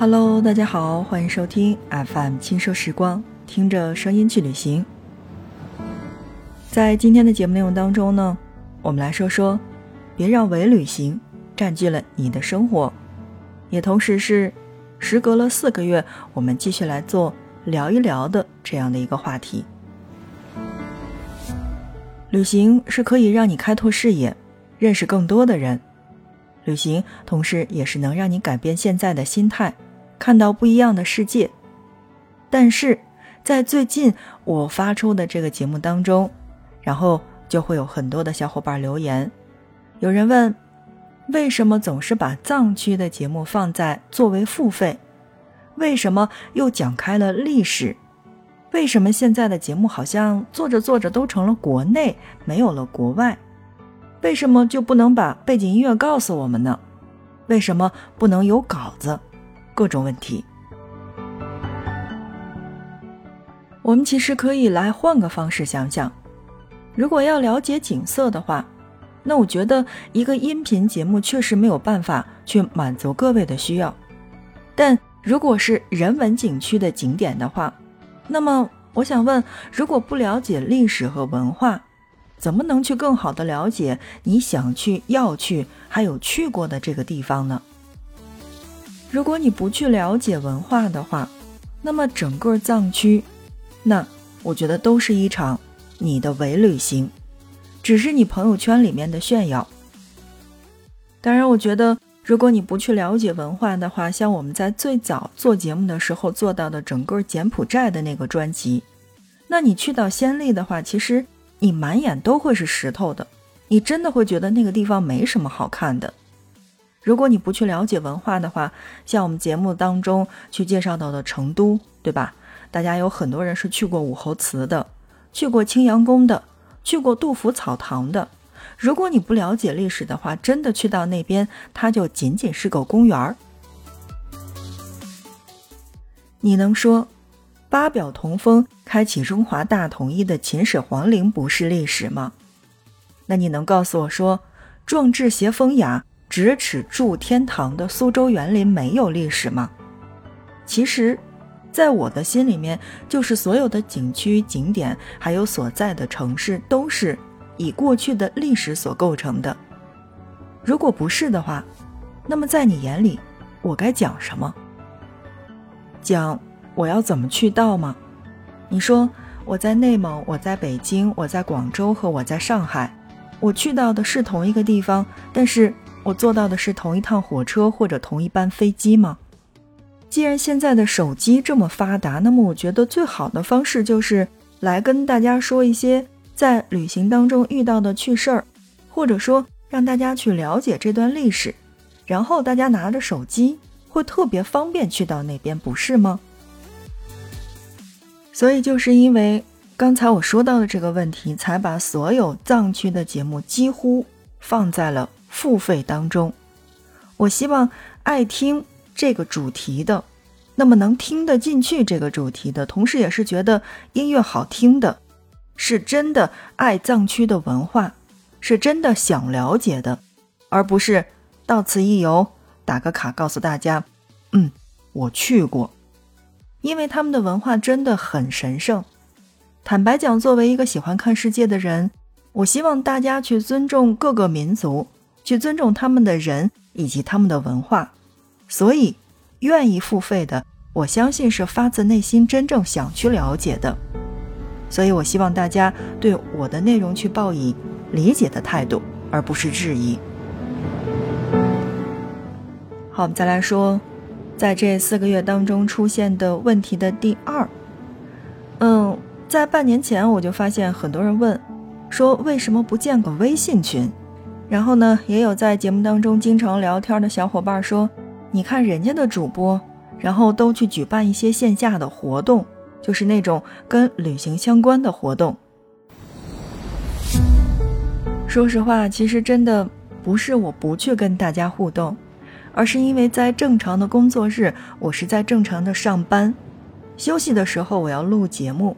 Hello，大家好，欢迎收听 FM 轻奢时光，听着声音去旅行。在今天的节目内容当中呢，我们来说说，别让伪旅行占据了你的生活，也同时是时隔了四个月，我们继续来做聊一聊的这样的一个话题。旅行是可以让你开拓视野，认识更多的人。旅行同时也是能让你改变现在的心态，看到不一样的世界。但是在最近我发出的这个节目当中，然后就会有很多的小伙伴留言，有人问，为什么总是把藏区的节目放在作为付费？为什么又讲开了历史？为什么现在的节目好像做着做着都成了国内，没有了国外？为什么就不能把背景音乐告诉我们呢？为什么不能有稿子？各种问题，我们其实可以来换个方式想想。如果要了解景色的话，那我觉得一个音频节目确实没有办法去满足各位的需要。但如果是人文景区的景点的话，那么，我想问：如果不了解历史和文化，怎么能去更好的了解你想去、要去，还有去过的这个地方呢？如果你不去了解文化的话，那么整个藏区，那我觉得都是一场你的伪旅行，只是你朋友圈里面的炫耀。当然，我觉得。如果你不去了解文化的话，像我们在最早做节目的时候做到的整个柬埔寨的那个专辑，那你去到暹粒的话，其实你满眼都会是石头的，你真的会觉得那个地方没什么好看的。如果你不去了解文化的话，像我们节目当中去介绍到的成都，对吧？大家有很多人是去过武侯祠的，去过青羊宫的，去过杜甫草堂的。如果你不了解历史的话，真的去到那边，它就仅仅是个公园儿。你能说八表同风、开启中华大统一的秦始皇陵不是历史吗？那你能告诉我说，壮志携风雅、咫尺住天堂的苏州园林没有历史吗？其实，在我的心里面，就是所有的景区、景点，还有所在的城市，都是。以过去的历史所构成的，如果不是的话，那么在你眼里，我该讲什么？讲我要怎么去到吗？你说我在内蒙，我在北京，我在广州和我在上海，我去到的是同一个地方，但是我坐到的是同一趟火车或者同一班飞机吗？既然现在的手机这么发达，那么我觉得最好的方式就是来跟大家说一些。在旅行当中遇到的趣事儿，或者说让大家去了解这段历史，然后大家拿着手机会特别方便去到那边，不是吗？所以就是因为刚才我说到的这个问题，才把所有藏区的节目几乎放在了付费当中。我希望爱听这个主题的，那么能听得进去这个主题的，同时也是觉得音乐好听的。是真的爱藏区的文化，是真的想了解的，而不是到此一游，打个卡告诉大家，嗯，我去过。因为他们的文化真的很神圣。坦白讲，作为一个喜欢看世界的人，我希望大家去尊重各个民族，去尊重他们的人以及他们的文化。所以，愿意付费的，我相信是发自内心真正想去了解的。所以，我希望大家对我的内容去抱以理解的态度，而不是质疑。好，我们再来说，在这四个月当中出现的问题的第二。嗯，在半年前我就发现很多人问，说为什么不建个微信群？然后呢，也有在节目当中经常聊天的小伙伴说，你看人家的主播，然后都去举办一些线下的活动。就是那种跟旅行相关的活动。说实话，其实真的不是我不去跟大家互动，而是因为在正常的工作日，我是在正常的上班，休息的时候我要录节目，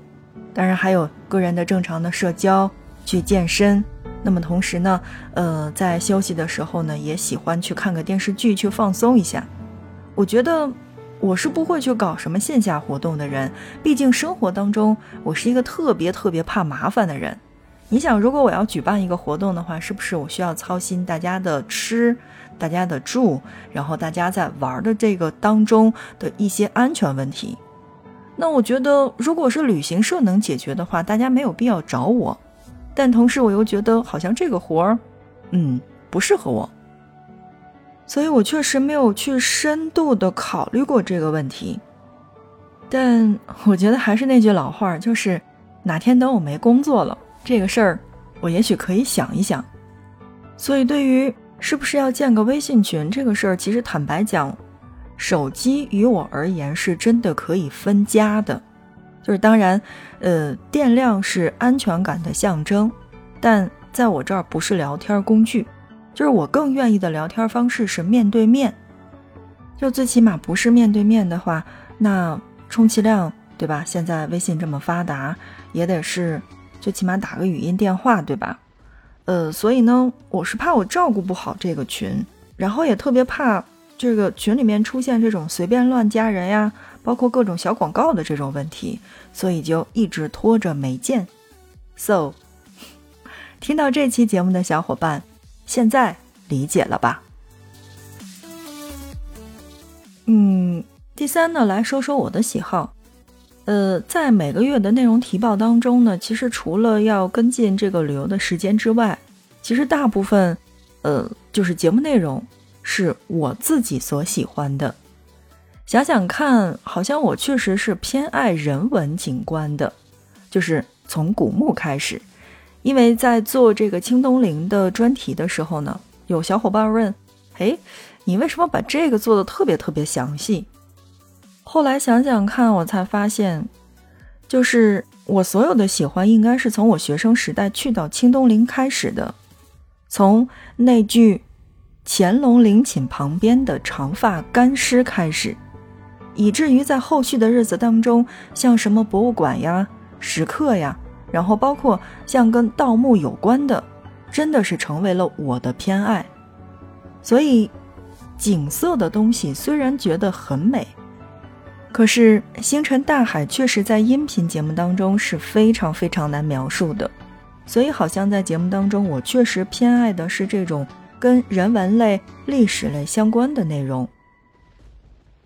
当然还有个人的正常的社交，去健身。那么同时呢，呃，在休息的时候呢，也喜欢去看个电视剧，去放松一下。我觉得。我是不会去搞什么线下活动的人，毕竟生活当中我是一个特别特别怕麻烦的人。你想，如果我要举办一个活动的话，是不是我需要操心大家的吃、大家的住，然后大家在玩的这个当中的一些安全问题？那我觉得，如果是旅行社能解决的话，大家没有必要找我。但同时，我又觉得好像这个活儿，嗯，不适合我。所以我确实没有去深度的考虑过这个问题。但我觉得还是那句老话，就是哪天等我没工作了。这个事儿，我也许可以想一想。所以，对于是不是要建个微信群这个事儿，其实坦白讲，手机于我而言是真的可以分家的。就是当然，呃，电量是安全感的象征，但在我这儿不是聊天工具。就是我更愿意的聊天方式是面对面。就最起码不是面对面的话，那充其量对吧？现在微信这么发达，也得是。最起码打个语音电话，对吧？呃，所以呢，我是怕我照顾不好这个群，然后也特别怕这个群里面出现这种随便乱加人呀，包括各种小广告的这种问题，所以就一直拖着没见。So，听到这期节目的小伙伴，现在理解了吧？嗯，第三呢，来说说我的喜好。呃，在每个月的内容提报当中呢，其实除了要跟进这个旅游的时间之外，其实大部分，呃，就是节目内容是我自己所喜欢的。想想看，好像我确实是偏爱人文景观的，就是从古墓开始。因为在做这个清东陵的专题的时候呢，有小伙伴问：“哎，你为什么把这个做的特别特别详细？”后来想想看，我才发现，就是我所有的喜欢，应该是从我学生时代去到清东陵开始的，从那句乾隆陵寝旁边的长发干尸开始，以至于在后续的日子当中，像什么博物馆呀、石刻呀，然后包括像跟盗墓有关的，真的是成为了我的偏爱。所以，景色的东西虽然觉得很美。可是星辰大海确实在音频节目当中是非常非常难描述的，所以好像在节目当中，我确实偏爱的是这种跟人文类、历史类相关的内容，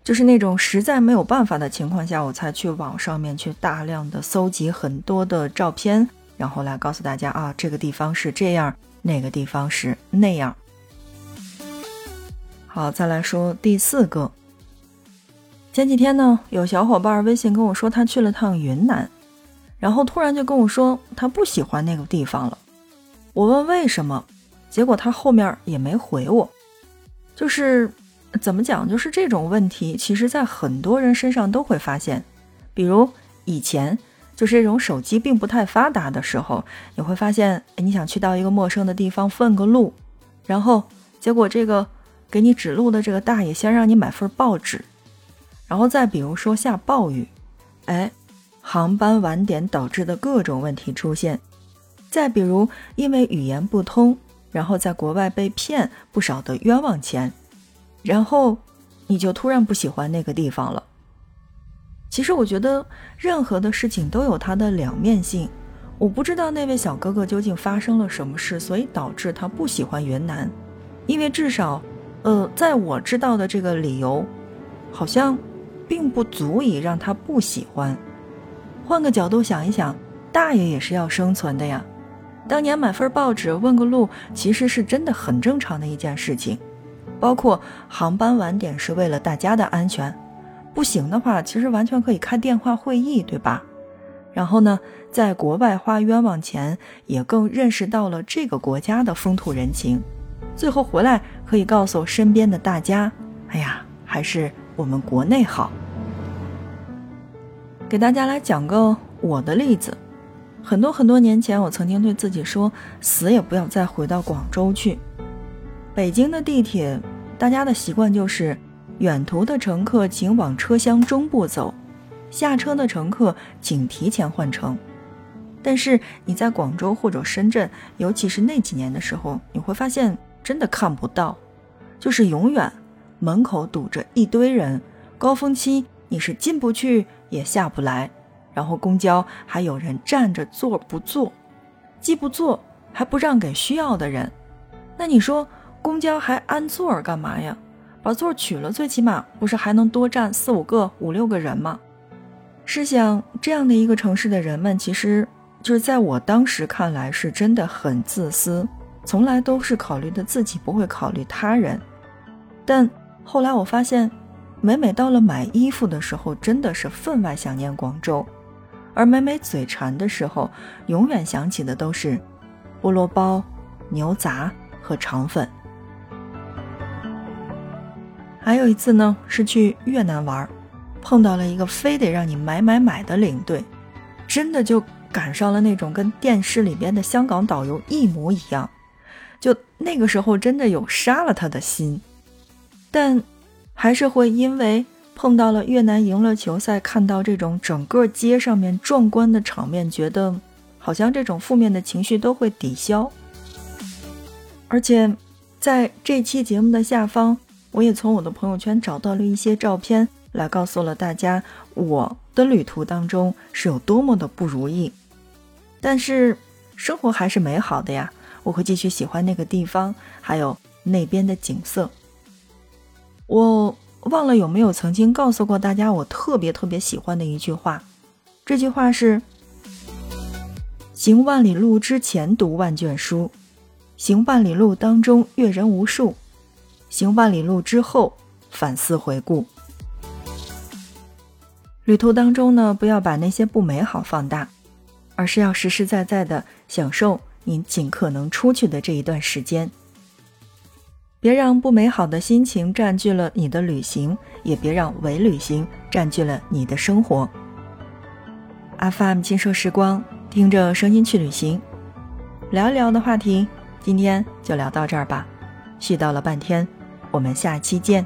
就是那种实在没有办法的情况下，我才去网上面去大量的搜集很多的照片，然后来告诉大家啊，这个地方是这样，那个地方是那样。好，再来说第四个。前几天呢，有小伙伴微信跟我说他去了趟云南，然后突然就跟我说他不喜欢那个地方了。我问为什么，结果他后面也没回我。就是怎么讲，就是这种问题，其实在很多人身上都会发现。比如以前就是这种手机并不太发达的时候，你会发现，你想去到一个陌生的地方问个路，然后结果这个给你指路的这个大爷先让你买份报纸。然后再比如说下暴雨，哎，航班晚点导致的各种问题出现；再比如因为语言不通，然后在国外被骗不少的冤枉钱，然后你就突然不喜欢那个地方了。其实我觉得任何的事情都有它的两面性。我不知道那位小哥哥究竟发生了什么事，所以导致他不喜欢云南，因为至少，呃，在我知道的这个理由，好像。并不足以让他不喜欢。换个角度想一想，大爷也是要生存的呀。当年买份报纸问个路，其实是真的很正常的一件事情。包括航班晚点是为了大家的安全，不行的话，其实完全可以开电话会议，对吧？然后呢，在国外花冤枉钱，也更认识到了这个国家的风土人情。最后回来可以告诉身边的大家：哎呀，还是。我们国内好，给大家来讲个我的例子。很多很多年前，我曾经对自己说，死也不要再回到广州去。北京的地铁，大家的习惯就是，远途的乘客请往车厢中部走，下车的乘客请提前换乘。但是你在广州或者深圳，尤其是那几年的时候，你会发现真的看不到，就是永远。门口堵着一堆人，高峰期你是进不去也下不来，然后公交还有人站着坐不坐，既不坐还不让给需要的人，那你说公交还安座儿干嘛呀？把座儿取了，最起码不是还能多站四五个、五六个人吗？试想，这样的一个城市的人们，其实就是在我当时看来是真的很自私，从来都是考虑的自己，不会考虑他人。但后来我发现，每每到了买衣服的时候，真的是分外想念广州；而每每嘴馋的时候，永远想起的都是菠萝包、牛杂和肠粉。还有一次呢，是去越南玩，碰到了一个非得让你买买买的领队，真的就赶上了那种跟电视里边的香港导游一模一样，就那个时候真的有杀了他的心，但还是会因为碰到了越南赢了球赛，看到这种整个街上面壮观的场面，觉得好像这种负面的情绪都会抵消。而且在这期节目的下方。我也从我的朋友圈找到了一些照片，来告诉了大家我的旅途当中是有多么的不如意。但是生活还是美好的呀，我会继续喜欢那个地方，还有那边的景色。我忘了有没有曾经告诉过大家，我特别特别喜欢的一句话，这句话是：行万里路之前读万卷书，行万里路当中阅人无数。行万里路之后，反思回顾。旅途当中呢，不要把那些不美好放大，而是要实实在在的享受你尽可能出去的这一段时间。别让不美好的心情占据了你的旅行，也别让伪旅行占据了你的生活。FM 轻奢时光，听着声音去旅行，聊一聊的话题，今天就聊到这儿吧。絮叨了半天。我们下期见。